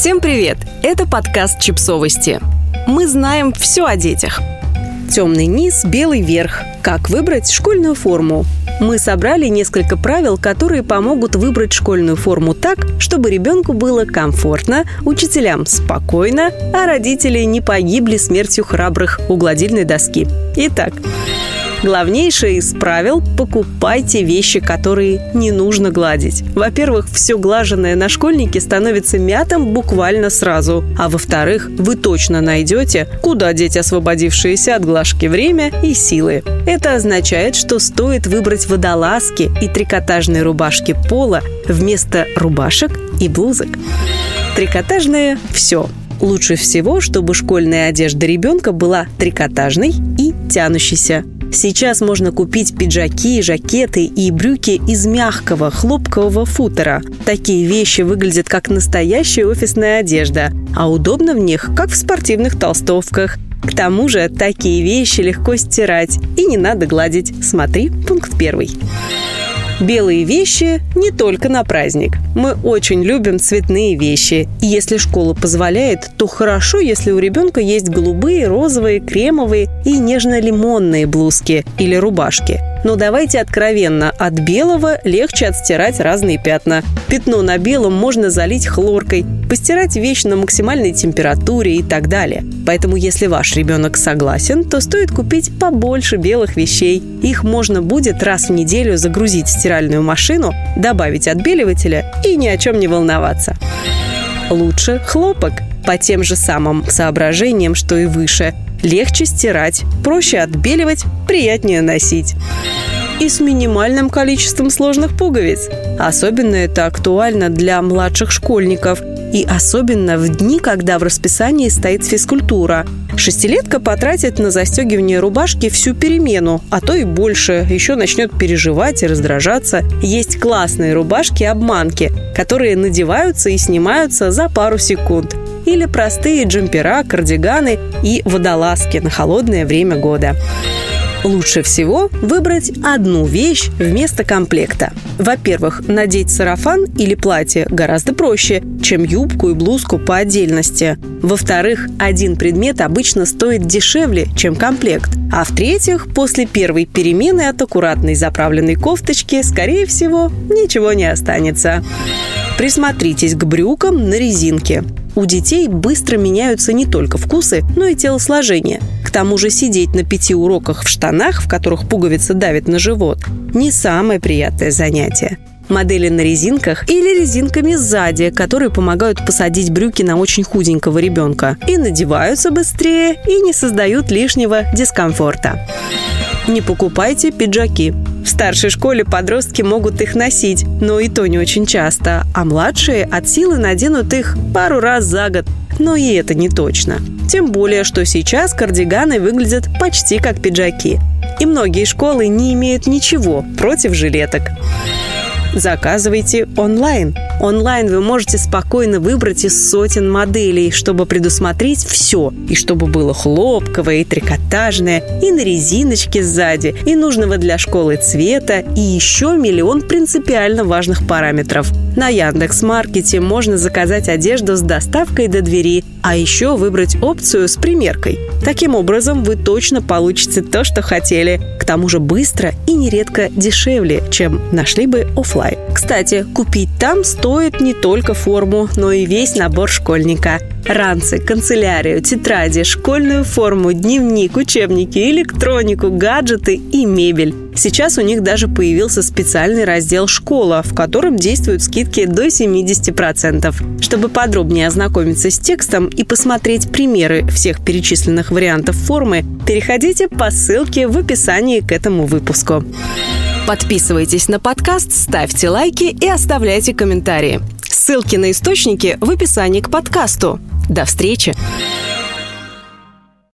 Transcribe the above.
Всем привет! Это подкаст «Чипсовости». Мы знаем все о детях. Темный низ, белый верх. Как выбрать школьную форму? Мы собрали несколько правил, которые помогут выбрать школьную форму так, чтобы ребенку было комфортно, учителям спокойно, а родители не погибли смертью храбрых у гладильной доски. Итак, Главнейшее из правил – покупайте вещи, которые не нужно гладить. Во-первых, все глаженное на школьнике становится мятым буквально сразу. А во-вторых, вы точно найдете, куда деть освободившиеся от глажки время и силы. Это означает, что стоит выбрать водолазки и трикотажные рубашки пола вместо рубашек и блузок. Трикотажные – все. Лучше всего, чтобы школьная одежда ребенка была трикотажной и тянущейся. Сейчас можно купить пиджаки, жакеты и брюки из мягкого хлопкового футера. Такие вещи выглядят как настоящая офисная одежда, а удобно в них, как в спортивных толстовках. К тому же такие вещи легко стирать и не надо гладить. Смотри пункт первый. Белые вещи не только на праздник. Мы очень любим цветные вещи. И если школа позволяет, то хорошо, если у ребенка есть голубые, розовые, кремовые и нежно-лимонные блузки или рубашки. Но давайте откровенно, от белого легче отстирать разные пятна. Пятно на белом можно залить хлоркой, постирать вещь на максимальной температуре и так далее. Поэтому если ваш ребенок согласен, то стоит купить побольше белых вещей. Их можно будет раз в неделю загрузить в стиральную машину, добавить отбеливателя и ни о чем не волноваться. Лучше хлопок по тем же самым соображениям, что и выше – легче стирать, проще отбеливать, приятнее носить. И с минимальным количеством сложных пуговиц. Особенно это актуально для младших школьников. И особенно в дни, когда в расписании стоит физкультура. Шестилетка потратит на застегивание рубашки всю перемену, а то и больше. Еще начнет переживать и раздражаться. Есть классные рубашки-обманки, которые надеваются и снимаются за пару секунд или простые джемпера, кардиганы и водолазки на холодное время года. Лучше всего выбрать одну вещь вместо комплекта. Во-первых, надеть сарафан или платье гораздо проще, чем юбку и блузку по отдельности. Во-вторых, один предмет обычно стоит дешевле, чем комплект. А в-третьих, после первой перемены от аккуратной заправленной кофточки, скорее всего, ничего не останется. Присмотритесь к брюкам на резинке. У детей быстро меняются не только вкусы, но и телосложение. К тому же сидеть на пяти уроках в штанах, в которых пуговица давит на живот, не самое приятное занятие модели на резинках или резинками сзади, которые помогают посадить брюки на очень худенького ребенка и надеваются быстрее и не создают лишнего дискомфорта. Не покупайте пиджаки. В старшей школе подростки могут их носить, но и то не очень часто, а младшие от силы наденут их пару раз за год. Но и это не точно. Тем более, что сейчас кардиганы выглядят почти как пиджаки. И многие школы не имеют ничего против жилеток заказывайте онлайн. Онлайн вы можете спокойно выбрать из сотен моделей, чтобы предусмотреть все. И чтобы было хлопковое, и трикотажное, и на резиночке сзади, и нужного для школы цвета, и еще миллион принципиально важных параметров. На Яндекс.Маркете можно заказать одежду с доставкой до двери, а еще выбрать опцию с примеркой. Таким образом, вы точно получите то, что хотели. К тому же быстро и нередко дешевле, чем нашли бы офлайн. Кстати, купить там стоит не только форму, но и весь набор школьника. Ранцы, канцелярию, тетради, школьную форму, дневник, учебники, электронику, гаджеты и мебель. Сейчас у них даже появился специальный раздел «Школа», в котором действуют скидки до 70%. Чтобы подробнее ознакомиться с текстом и посмотреть примеры всех перечисленных вариантов формы, переходите по ссылке в описании к этому выпуску. Подписывайтесь на подкаст, ставьте лайки и оставляйте комментарии. Ссылки на источники в описании к подкасту. До встречи!